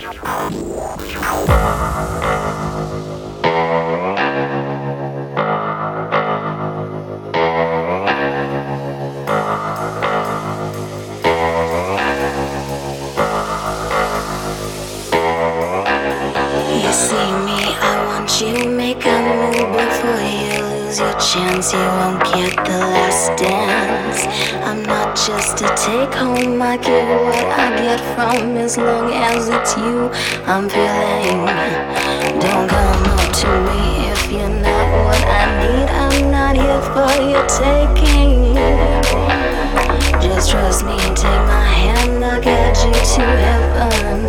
Thank you. chance, you won't get the last dance. I'm not just a take home, I get what I get from as long as it's you I'm feeling. Don't come up to me if you're not what I need. I'm not here for your taking. Just trust me, take my hand, I'll get you to heaven.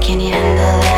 Can you handle that?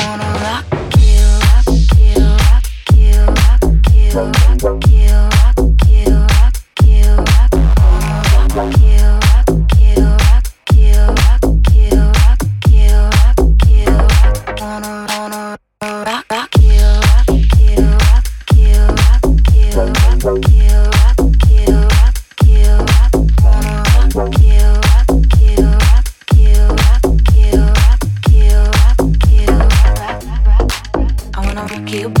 you.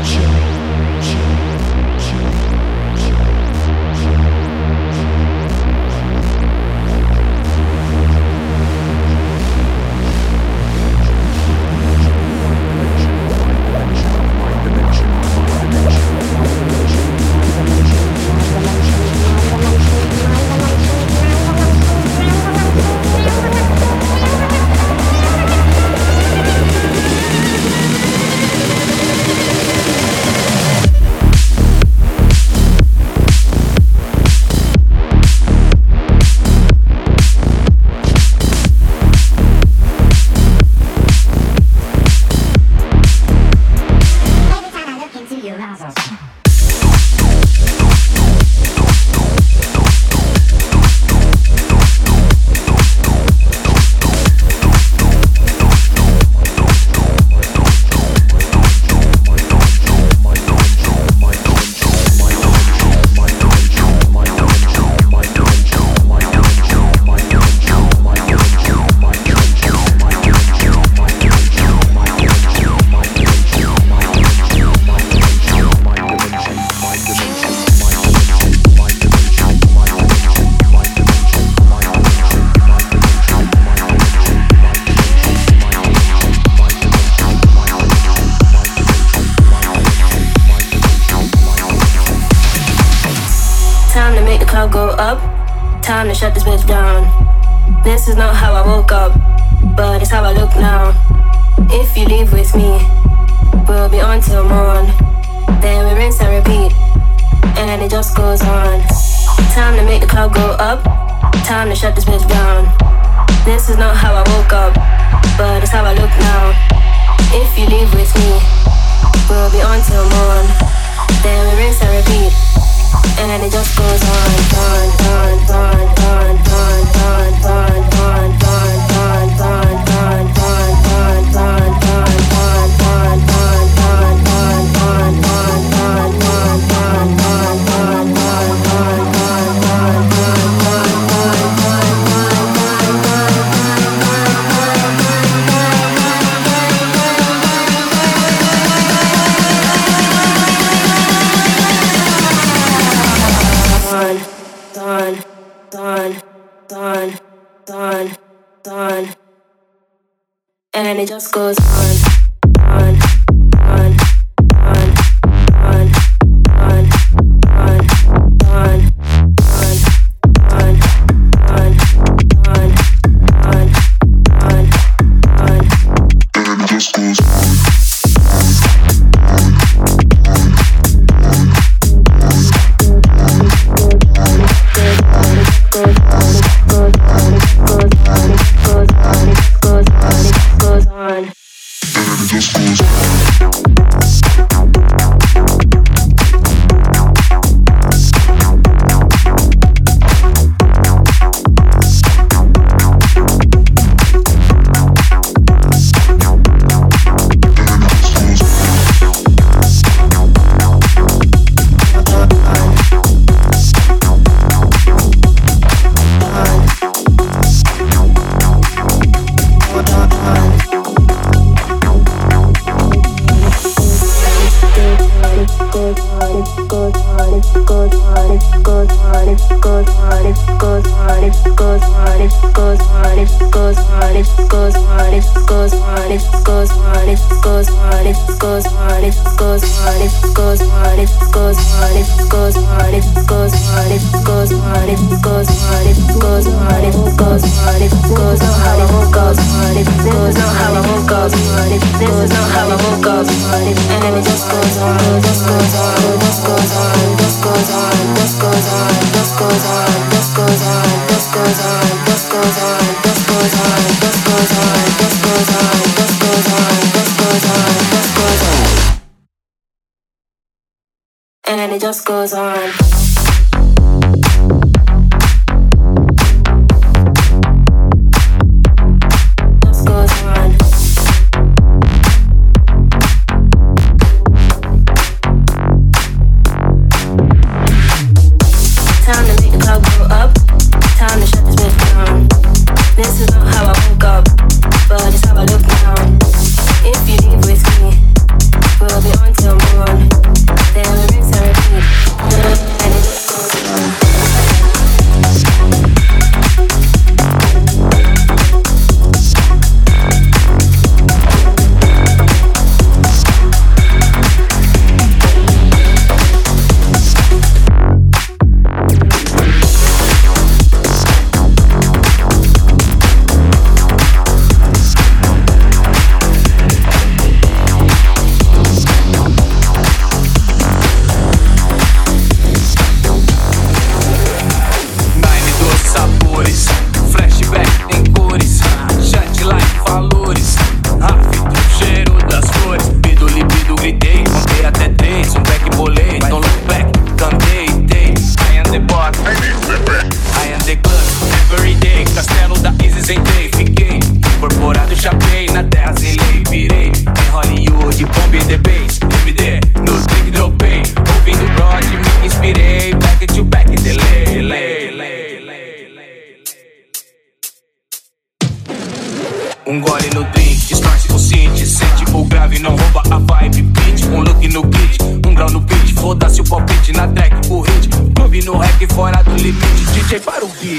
Show. Goes on. Um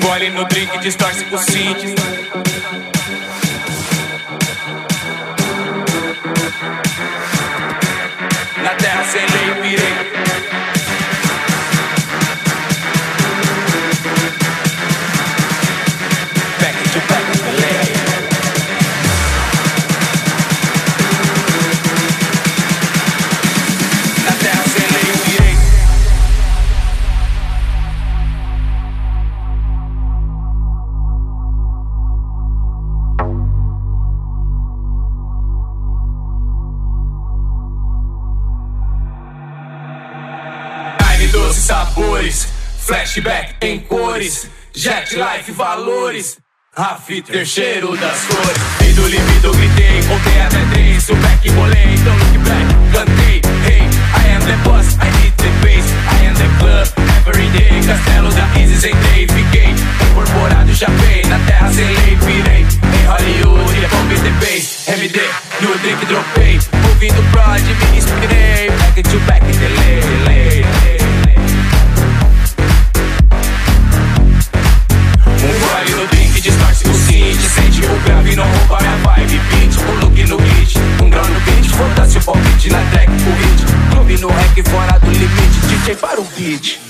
gole no drink distorce o cinto. Flashback em cores, jet life valores. Rafiter, cheiro das cores. Fim do libido, gritei, contei até três. O back bolei, então look back, cantei. Hey, I am the boss, I need the bass. I am the club, every day. Castelo da Isis, entrei, fiquei. Incorporado, chapei, na terra sem lei, virei. Em Hollywood, yeah, pump the bass. MD, no drink, dropei. Ouvindo prod, me inspirei. Back to back, delay, delay. Para o beat.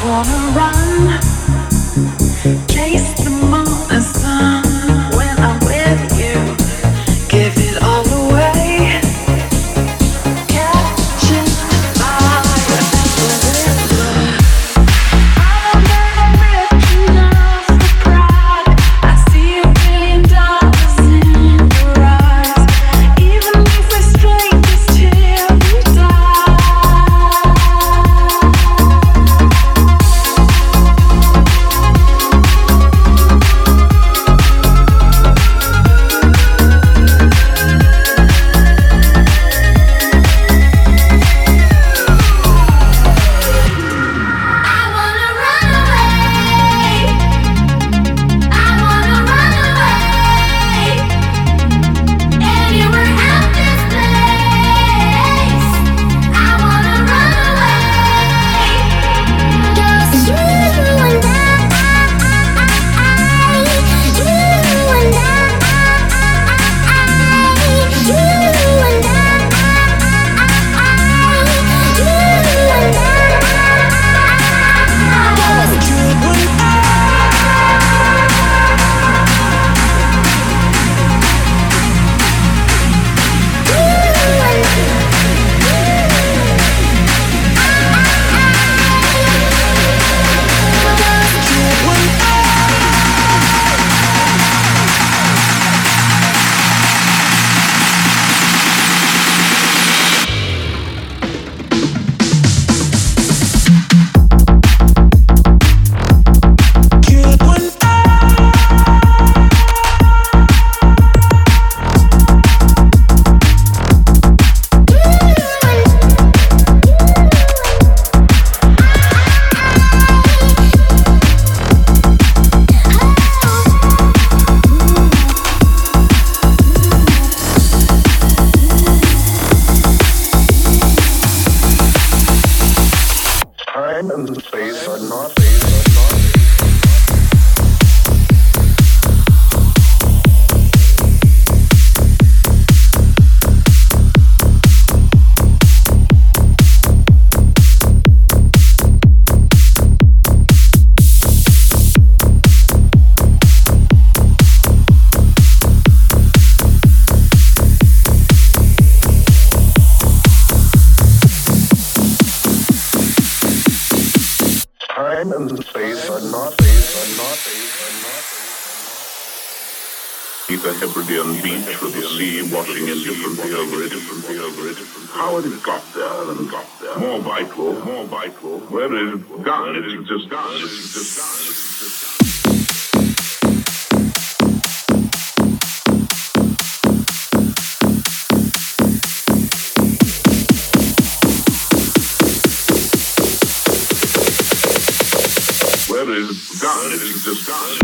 Chase gone, it's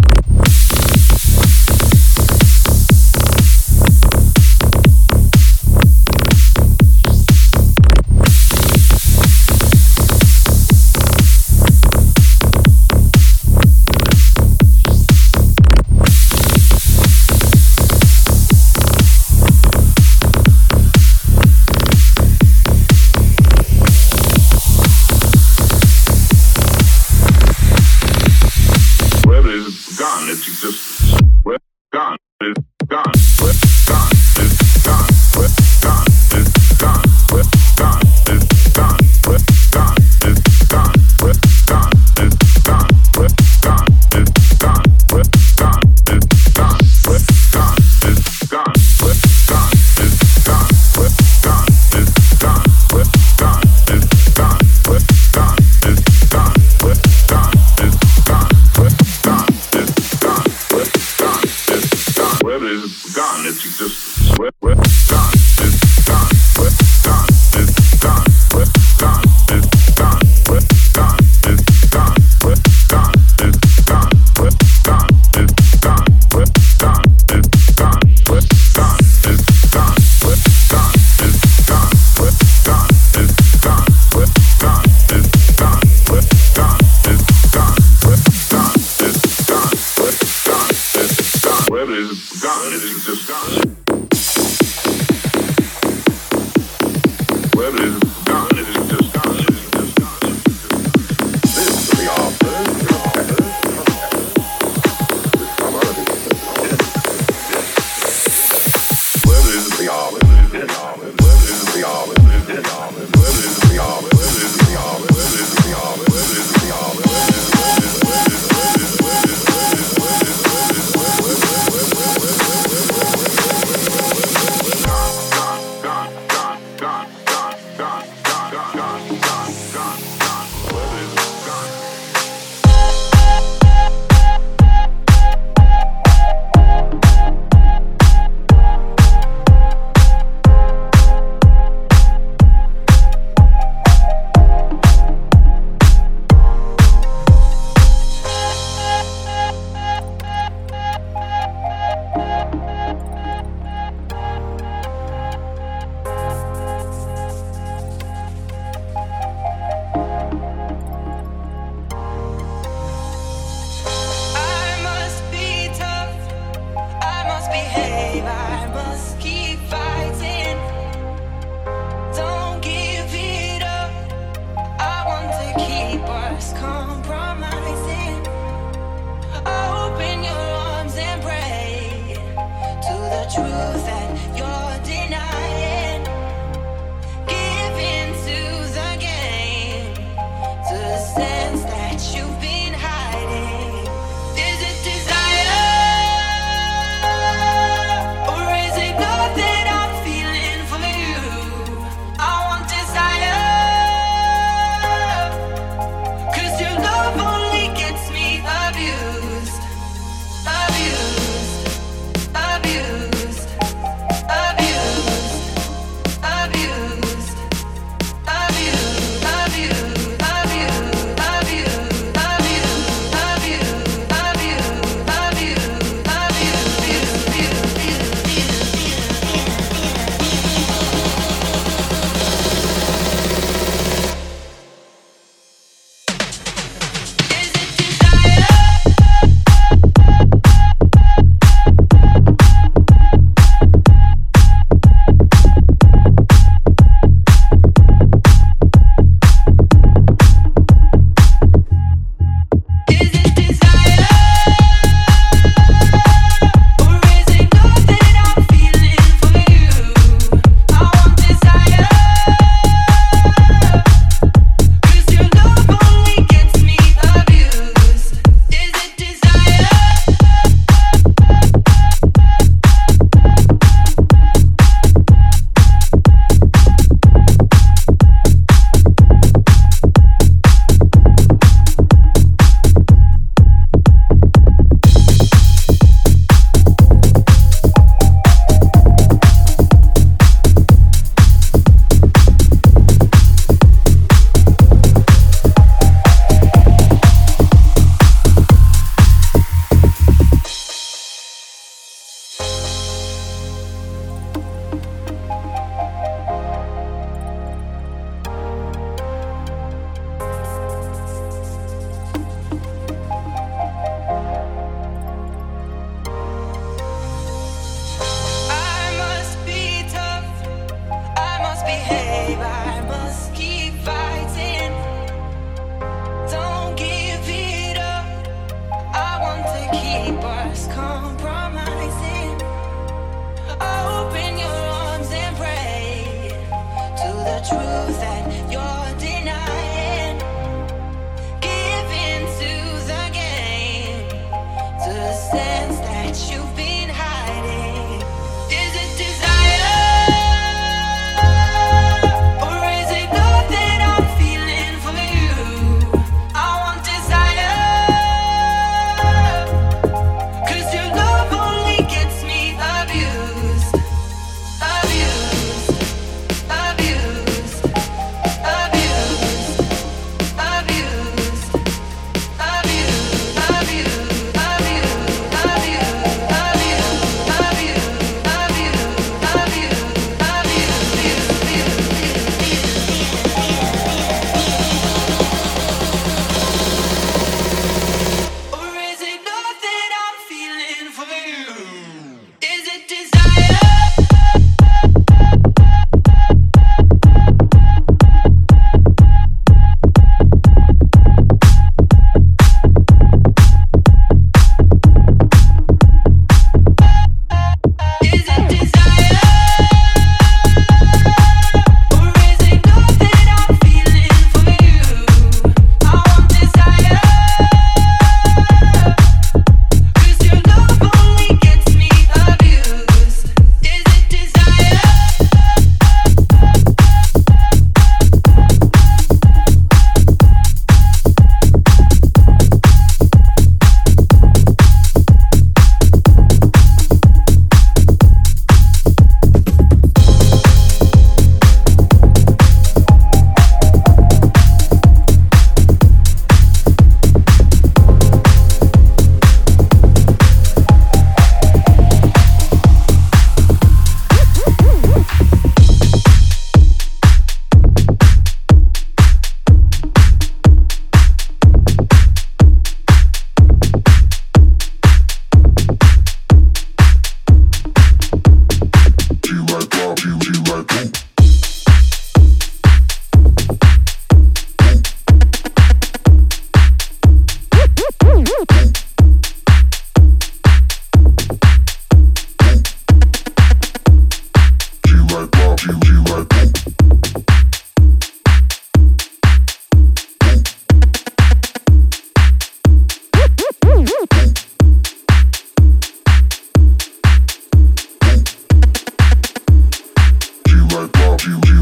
you.